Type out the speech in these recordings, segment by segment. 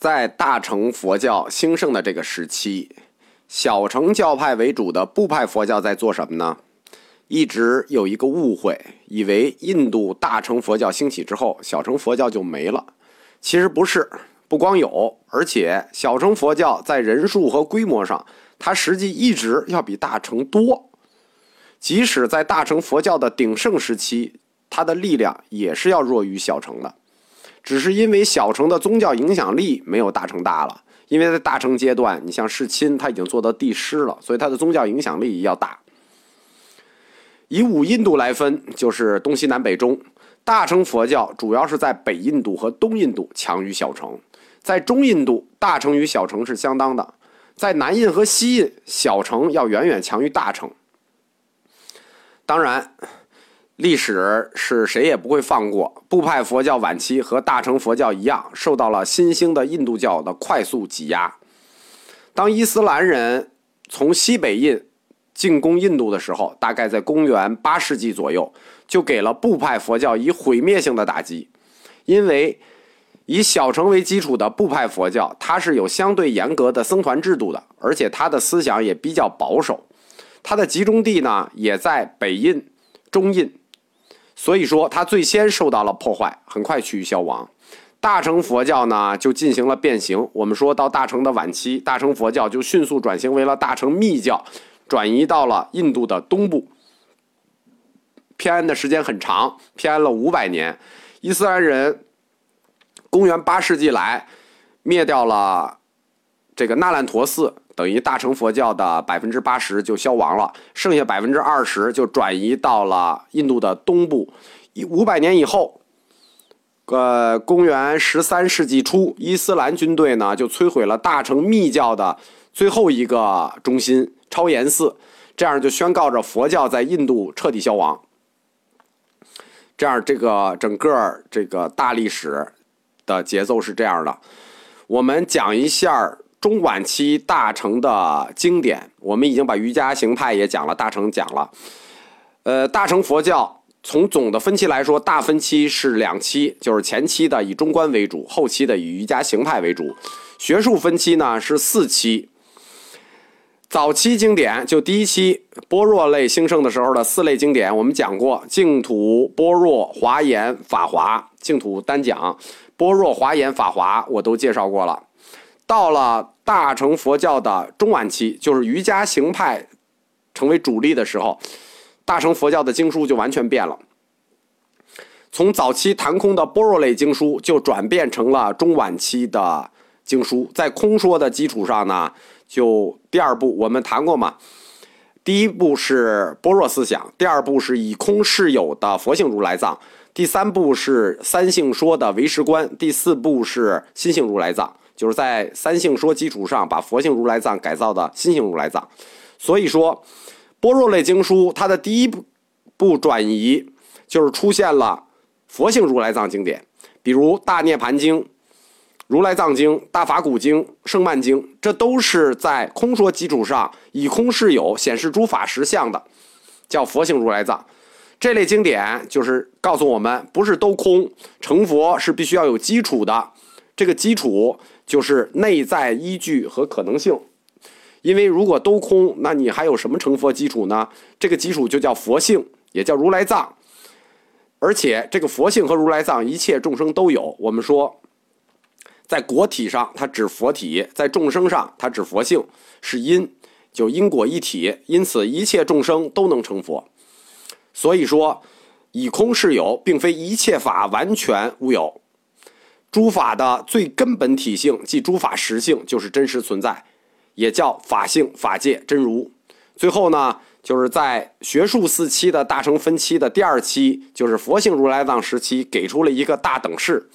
在大乘佛教兴盛的这个时期，小乘教派为主的部派佛教在做什么呢？一直有一个误会，以为印度大乘佛教兴起之后，小乘佛教就没了。其实不是，不光有，而且小乘佛教在人数和规模上，它实际一直要比大乘多。即使在大乘佛教的鼎盛时期，它的力量也是要弱于小乘的。只是因为小乘的宗教影响力没有大乘大了，因为在大乘阶段，你像世亲他已经做到帝师了，所以他的宗教影响力要大。以五印度来分，就是东西南北中。大乘佛教主要是在北印度和东印度强于小乘，在中印度大乘与小乘是相当的，在南印和西印小乘要远远强于大乘。当然，历史是谁也不会放过。部派佛教晚期和大乘佛教一样，受到了新兴的印度教的快速挤压。当伊斯兰人从西北印。进攻印度的时候，大概在公元八世纪左右，就给了部派佛教以毁灭性的打击。因为以小乘为基础的部派佛教，它是有相对严格的僧团制度的，而且它的思想也比较保守。它的集中地呢，也在北印、中印，所以说它最先受到了破坏，很快趋于消亡。大乘佛教呢，就进行了变形。我们说到大乘的晚期，大乘佛教就迅速转型为了大乘密教。转移到了印度的东部，偏安的时间很长，偏安了五百年。伊斯兰人公元八世纪来灭掉了这个那烂陀寺，等于大乘佛教的百分之八十就消亡了，剩下百分之二十就转移到了印度的东部。五百年以后，呃，公元十三世纪初，伊斯兰军队呢就摧毁了大乘密教的最后一个中心。超岩寺，这样就宣告着佛教在印度彻底消亡。这样，这个整个这个大历史的节奏是这样的。我们讲一下中晚期大乘的经典。我们已经把瑜伽行派也讲了，大乘讲了。呃，大乘佛教从总的分期来说，大分期是两期，就是前期的以中观为主，后期的以瑜伽行派为主。学术分期呢是四期。早期经典就第一期般若类兴盛的时候的四类经典，我们讲过净土、般若、华严、法华。净土单讲，般若、华严、法华我都介绍过了。到了大乘佛教的中晚期，就是瑜伽行派成为主力的时候，大乘佛教的经书就完全变了。从早期谈空的般若类经书，就转变成了中晚期的经书，在空说的基础上呢。就第二步，我们谈过嘛？第一步是般若思想，第二步是以空示有的佛性如来藏，第三步是三性说的唯识观，第四步是心性如来藏，就是在三性说基础上把佛性如来藏改造的心性如来藏。所以说，般若类经书它的第一步步转移就是出现了佛性如来藏经典，比如《大涅盘经》。如来藏经、大法古经、圣曼经，这都是在空说基础上以空示有，显示诸法实相的，叫佛性如来藏。这类经典就是告诉我们，不是都空，成佛是必须要有基础的。这个基础就是内在依据和可能性。因为如果都空，那你还有什么成佛基础呢？这个基础就叫佛性，也叫如来藏。而且这个佛性和如来藏，一切众生都有。我们说。在国体上，它指佛体；在众生上，它指佛性，是因，就因果一体。因此，一切众生都能成佛。所以说，以空是有，并非一切法完全无有。诸法的最根本体性，即诸法实性，就是真实存在，也叫法性、法界、真如。最后呢，就是在学术四期的大乘分期的第二期，就是佛性如来藏时期，给出了一个大等式，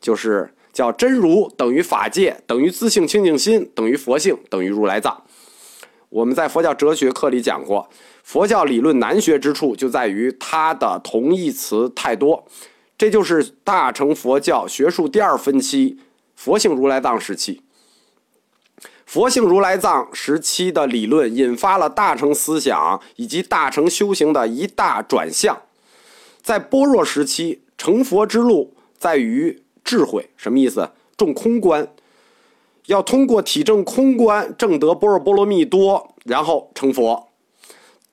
就是。叫真如等于法界等于自性清净心等于佛性等于如来藏。我们在佛教哲学课里讲过，佛教理论难学之处就在于它的同义词太多。这就是大乘佛教学术第二分期佛性如来藏时期。佛性如来藏时期的理论引发了大乘思想以及大乘修行的一大转向。在般若时期，成佛之路在于。智慧什么意思？重空观，要通过体证空观证得般若波罗蜜多，然后成佛。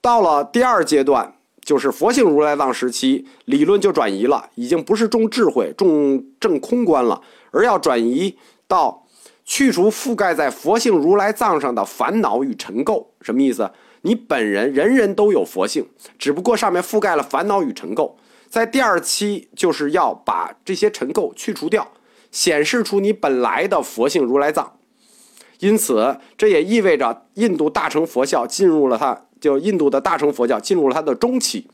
到了第二阶段，就是佛性如来藏时期，理论就转移了，已经不是重智慧、重正空观了，而要转移到去除覆盖在佛性如来藏上的烦恼与尘垢。什么意思？你本人人人都有佛性，只不过上面覆盖了烦恼与尘垢。在第二期，就是要把这些尘垢去除掉，显示出你本来的佛性如来藏。因此，这也意味着印度大乘佛教进入了它，就印度的大乘佛教进入了它的中期。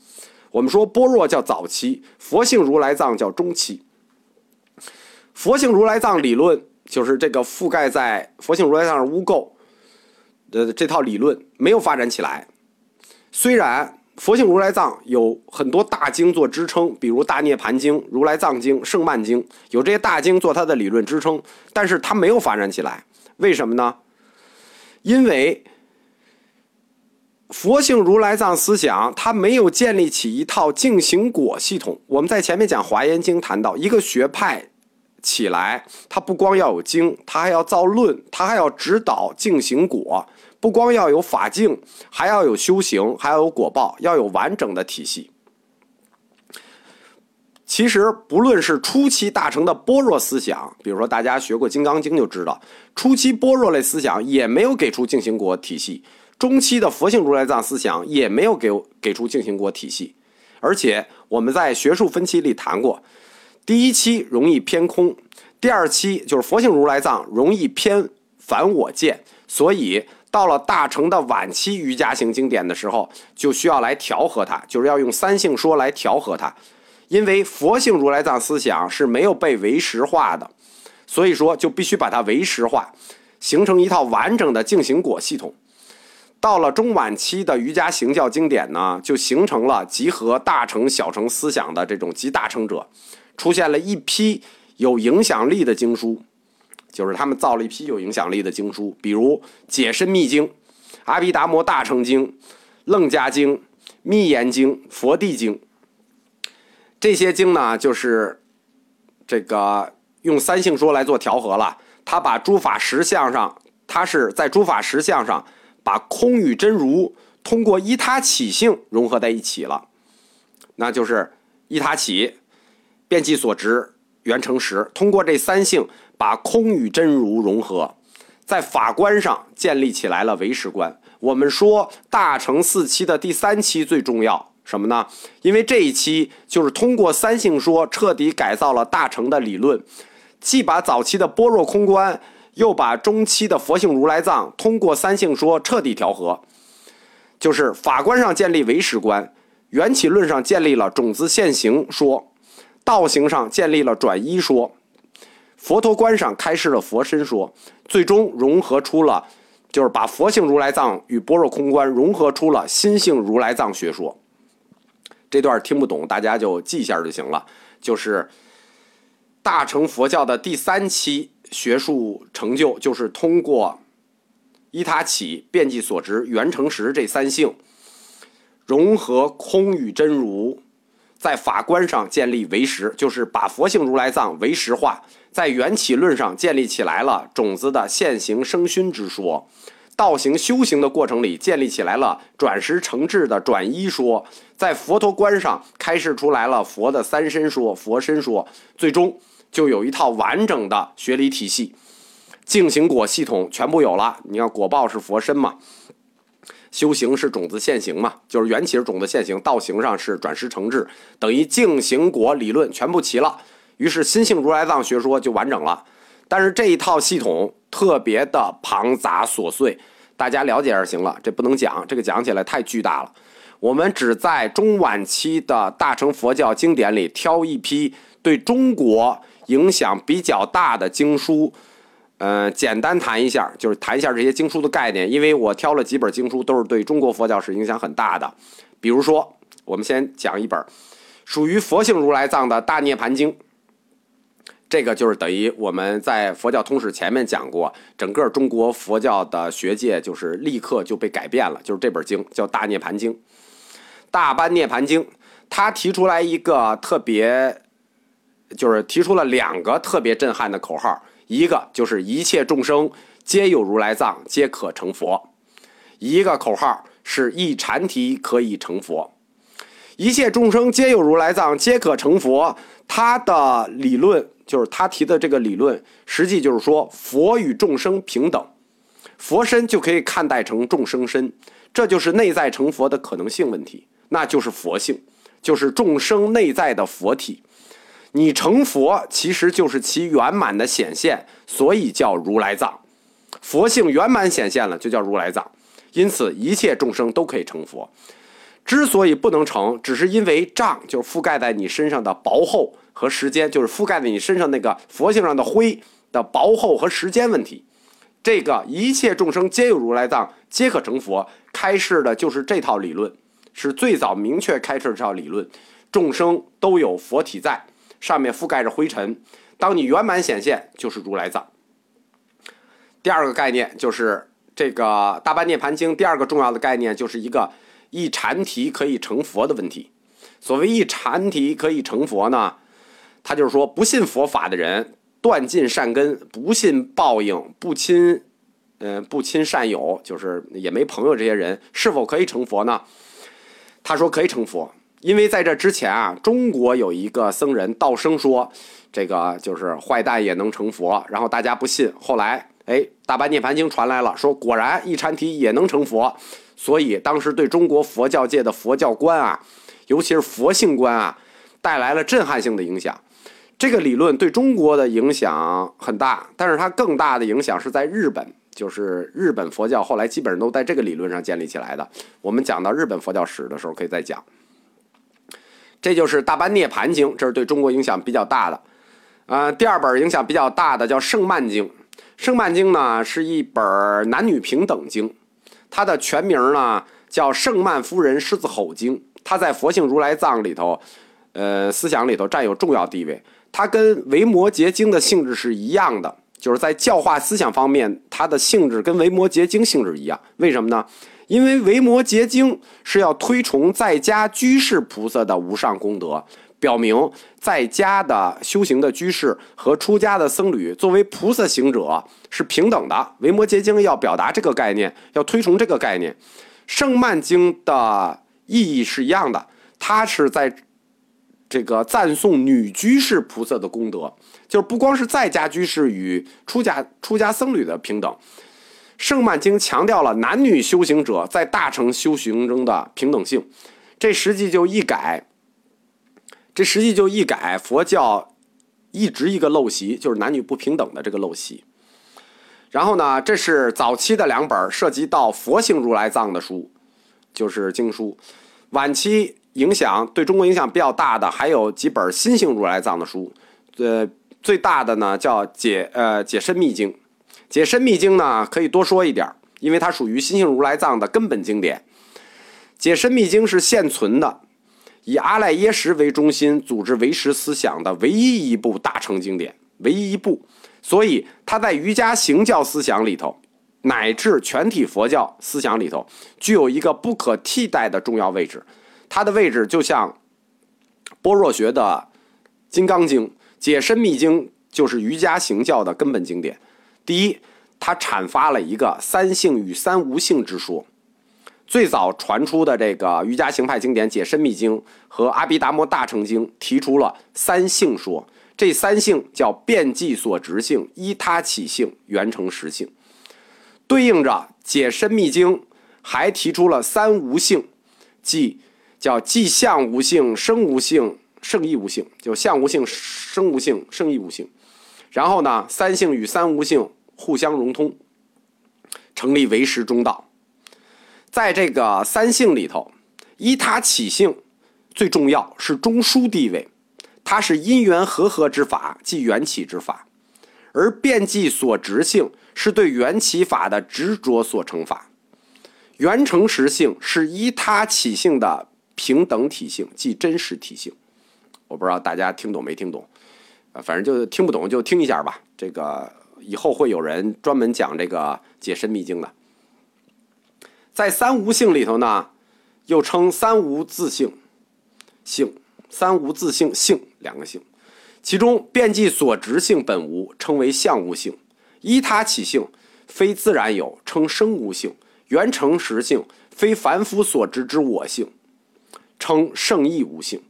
我们说般若叫早期，佛性如来藏叫中期。佛性如来藏理论就是这个覆盖在佛性如来藏上污垢。呃，这套理论没有发展起来。虽然佛性如来藏有很多大经做支撑，比如《大涅盘经》《如来藏经》《圣曼经》，有这些大经做它的理论支撑，但是它没有发展起来。为什么呢？因为佛性如来藏思想它没有建立起一套净行果系统。我们在前面讲《华严经》谈到，一个学派起来，它不光要有经，它还要造论，它还要指导净行果。不光要有法境，还要有修行，还要有果报，要有完整的体系。其实，不论是初期大乘的般若思想，比如说大家学过《金刚经》就知道，初期般若类思想也没有给出净行果体系；中期的佛性如来藏思想也没有给给出净行果体系。而且我们在学术分期里谈过，第一期容易偏空，第二期就是佛性如来藏容易偏反我见，所以。到了大乘的晚期瑜伽行经典的时候，就需要来调和它，就是要用三性说来调和它。因为佛性如来藏思想是没有被唯识化的，所以说就必须把它唯识化，形成一套完整的净行果系统。到了中晚期的瑜伽行教经典呢，就形成了集合大乘小乘思想的这种集大成者，出现了一批有影响力的经书。就是他们造了一批有影响力的经书，比如《解深密经》《阿毗达摩大乘经》《楞伽经》《密严经》《佛地经》这些经呢，就是这个用三性说来做调和了。他把诸法实相上，他是在诸法实相上把空与真如通过依他起性融合在一起了，那就是依他起，变其所执，圆成实。通过这三性。把空与真如融合，在法观上建立起来了唯识观。我们说大乘四期的第三期最重要，什么呢？因为这一期就是通过三性说彻底改造了大乘的理论，既把早期的般若空观，又把中期的佛性如来藏通过三性说彻底调和。就是法观上建立唯识观，缘起论上建立了种子现行说，道行上建立了转依说。佛陀观上开示了佛身说，最终融合出了，就是把佛性如来藏与般若空观融合出了心性如来藏学说。这段听不懂，大家就记一下就行了。就是大乘佛教的第三期学术成就，就是通过依他起、遍计所执、圆成实这三性，融合空与真如。在法观上建立唯识，就是把佛性如来藏唯识化；在缘起论上建立起来了种子的现行生熏之说；道行修行的过程里建立起来了转识成智的转依说；在佛陀观上开示出来了佛的三身说、佛身说，最终就有一套完整的学理体系，净行果系统全部有了。你看果报是佛身嘛？修行是种子现行嘛，就是缘起是种子现行，道行上是转识成智，等于净行果理论全部齐了，于是心性如来藏学说就完整了。但是这一套系统特别的庞杂琐碎，大家了解就行了，这不能讲，这个讲起来太巨大了。我们只在中晚期的大乘佛教经典里挑一批对中国影响比较大的经书。呃，简单谈一下，就是谈一下这些经书的概念，因为我挑了几本经书，都是对中国佛教是影响很大的。比如说，我们先讲一本属于佛性如来藏的《大涅盘经》，这个就是等于我们在佛教通史前面讲过，整个中国佛教的学界就是立刻就被改变了，就是这本经叫《大涅盘经》。大般涅盘经，他提出来一个特别就是提出了两个特别震撼的口号，一个就是一切众生皆有如来藏，皆可成佛；一个口号是一禅提可以成佛。一切众生皆有如来藏，皆可成佛。他的理论就是他提的这个理论，实际就是说佛与众生平等，佛身就可以看待成众生身，这就是内在成佛的可能性问题，那就是佛性，就是众生内在的佛体。你成佛其实就是其圆满的显现，所以叫如来藏。佛性圆满显现了，就叫如来藏。因此，一切众生都可以成佛。之所以不能成，只是因为障，就是覆盖在你身上的薄厚和时间，就是覆盖在你身上那个佛性上的灰的薄厚和时间问题。这个一切众生皆有如来藏，皆可成佛。开示的就是这套理论，是最早明确开示这套理论。众生都有佛体在，上面覆盖着灰尘。当你圆满显现，就是如来藏。第二个概念就是这个《大般涅盘经》第二个重要的概念，就是一个。一禅提可以成佛的问题，所谓一禅提可以成佛呢，他就是说不信佛法的人，断尽善根，不信报应，不亲，嗯，不亲善友，就是也没朋友，这些人是否可以成佛呢？他说可以成佛，因为在这之前啊，中国有一个僧人道生说，这个就是坏蛋也能成佛，然后大家不信，后来哎，大般涅盘经传来了，说果然一禅体也能成佛。所以，当时对中国佛教界的佛教观啊，尤其是佛性观啊，带来了震撼性的影响。这个理论对中国的影响很大，但是它更大的影响是在日本，就是日本佛教后来基本上都在这个理论上建立起来的。我们讲到日本佛教史的时候可以再讲。这就是《大般涅盘经》，这是对中国影响比较大的。呃，第二本影响比较大的叫《圣曼经》，《圣曼经》呢是一本男女平等经。它的全名呢叫《圣曼夫人狮子吼经》，它在佛性如来藏里头，呃，思想里头占有重要地位。它跟《维摩诘经》的性质是一样的，就是在教化思想方面，它的性质跟《维摩诘经》性质一样。为什么呢？因为《维摩诘经》是要推崇在家居士菩萨的无上功德。表明在家的修行的居士和出家的僧侣作为菩萨行者是平等的。《维摩诘经》要表达这个概念，要推崇这个概念。《圣曼经》的意义是一样的，它是在这个赞颂女居士菩萨的功德，就是不光是在家居士与出家出家僧侣的平等，《圣曼经》强调了男女修行者在大乘修行中的平等性。这实际就一改。这实际就一改佛教一直一个陋习，就是男女不平等的这个陋习。然后呢，这是早期的两本涉及到佛性如来藏的书，就是经书。晚期影响对中国影响比较大的还有几本心性如来藏的书。呃，最大的呢叫解呃解深密经。解深密经呢可以多说一点，因为它属于心性如来藏的根本经典。解深密经是现存的。以阿赖耶识为中心组织唯识思想的唯一一部大乘经典，唯一一部，所以它在瑜伽行教思想里头，乃至全体佛教思想里头，具有一个不可替代的重要位置。它的位置就像般若学的《金刚经》《解深密经》，就是瑜伽行教的根本经典。第一，它阐发了一个三性与三无性之说。最早传出的这个瑜伽行派经典《解深密经》和《阿毗达摩大乘经》提出了三性说，这三性叫遍即所执性、依他起性、圆成实性。对应着《解深密经》还提出了三无性，即叫即相无性、生无性、圣义无性，就相无性、生无性、圣义无性。然后呢，三性与三无性互相融通，成立唯识中道。在这个三性里头，依他起性最重要是中枢地位，它是因缘和合之法，即缘起之法；而变即所执性是对缘起法的执着所成法。缘成实性是依他起性的平等体性，即真实体性。我不知道大家听懂没听懂，反正就听不懂就听一下吧。这个以后会有人专门讲这个解深密经的。在三无性里头呢，又称三无自性，性三无自性性两个性，其中遍计所执性本无，称为相无性；依他起性，非自然有，称生无性；原成实性，非凡夫所知之我性，称圣意无性。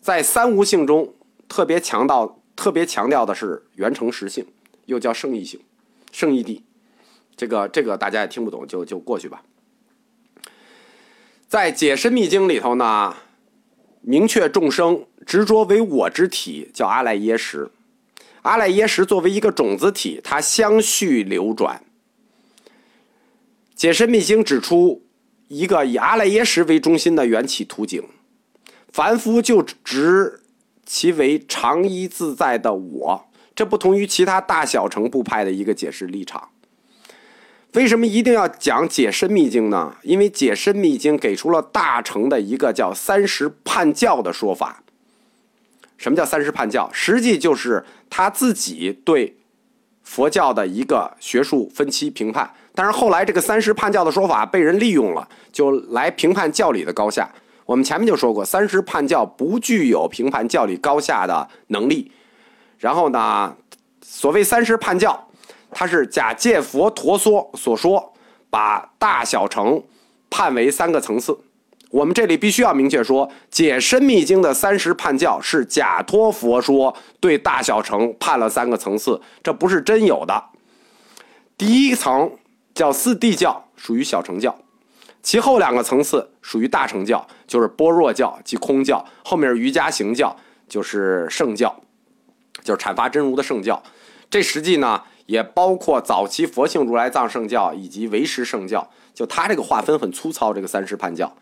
在三无性中，特别强调特别强调的是原成实性，又叫圣意性、圣意谛。这个这个大家也听不懂，就就过去吧。在《解深密经》里头呢，明确众生执着为我之体，叫阿赖耶识。阿赖耶识作为一个种子体，它相续流转。《解深密经》指出一个以阿赖耶识为中心的缘起图景。凡夫就执其为常一自在的我，这不同于其他大小乘部派的一个解释立场。为什么一定要讲解深密经呢？因为解深密经给出了大乘的一个叫三十叛教的说法。什么叫三十叛教？实际就是他自己对佛教的一个学术分期评判。但是后来这个三十叛教的说法被人利用了，就来评判教理的高下。我们前面就说过，三十叛教不具有评判教理高下的能力。然后呢，所谓三十叛教，它是假借佛陀说所说，把大小乘判为三个层次。我们这里必须要明确说，《解深密经》的三十判教是假托佛说对大小乘判了三个层次，这不是真有的。第一层叫四谛教，属于小乘教。其后两个层次属于大乘教，就是般若教即空教，后面瑜伽行教就是圣教，就是阐发真如的圣教。这实际呢也包括早期佛性如来藏圣教以及唯识圣教。就它这个划分很粗糙，这个三世叛教，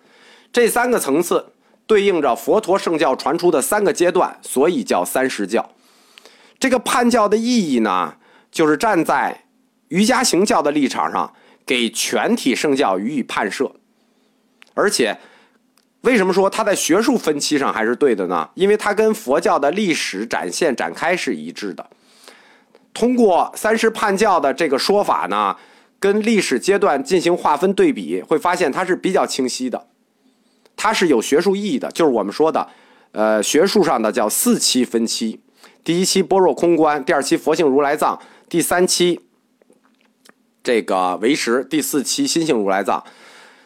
这三个层次对应着佛陀圣教传出的三个阶段，所以叫三世教。这个叛教的意义呢，就是站在瑜伽行教的立场上。给全体圣教予以判设，而且，为什么说它在学术分期上还是对的呢？因为它跟佛教的历史展现展开是一致的。通过三十叛教的这个说法呢，跟历史阶段进行划分对比，会发现它是比较清晰的，它是有学术意义的。就是我们说的，呃，学术上的叫四期分期：第一期般若空观，第二期佛性如来藏，第三期。这个唯识第四期心性如来藏，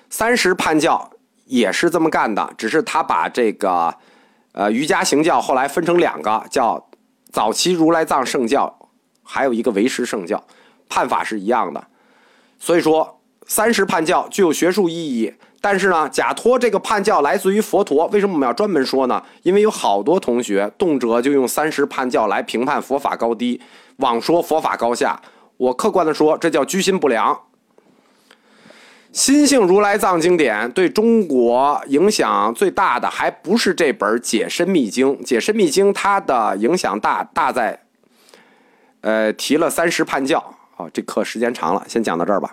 三十叛教也是这么干的，只是他把这个呃瑜伽行教后来分成两个，叫早期如来藏圣教，还有一个唯识圣教，判法是一样的。所以说三十叛教具有学术意义，但是呢，假托这个叛教来自于佛陀，为什么我们要专门说呢？因为有好多同学动辄就用三十叛教来评判佛法高低，妄说佛法高下。我客观的说，这叫居心不良。心性如来藏经典对中国影响最大的，还不是这本《解身密经》。《解身密经》它的影响大大在，呃，提了三十叛教。啊，这课时间长了，先讲到这儿吧。